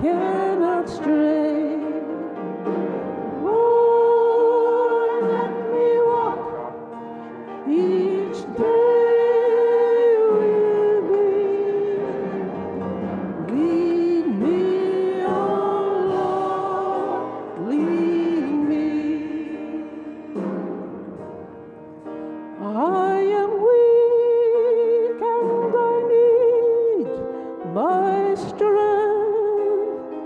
cannot stray. Lord, let me walk each day with thee. Lead me, oh Lord, lead me. I am weak and I need my strength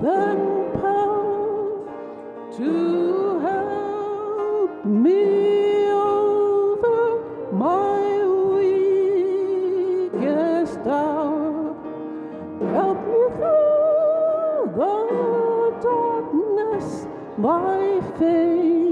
than power to help me over my weakest hour. Help me through the darkness, my faith.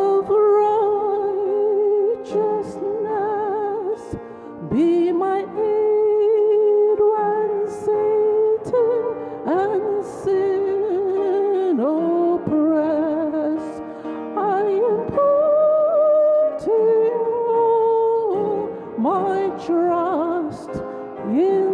my trust in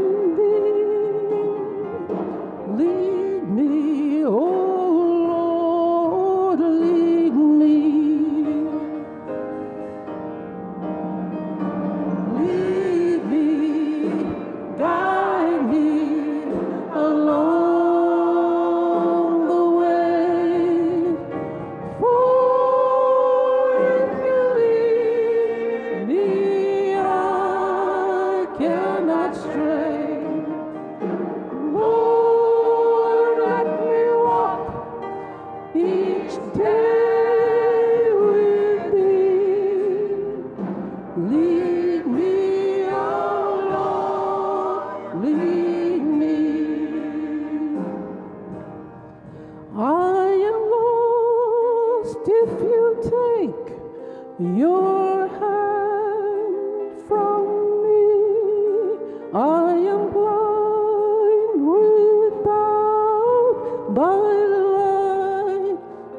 day.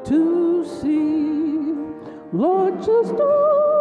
to see, Lord, just. Oh,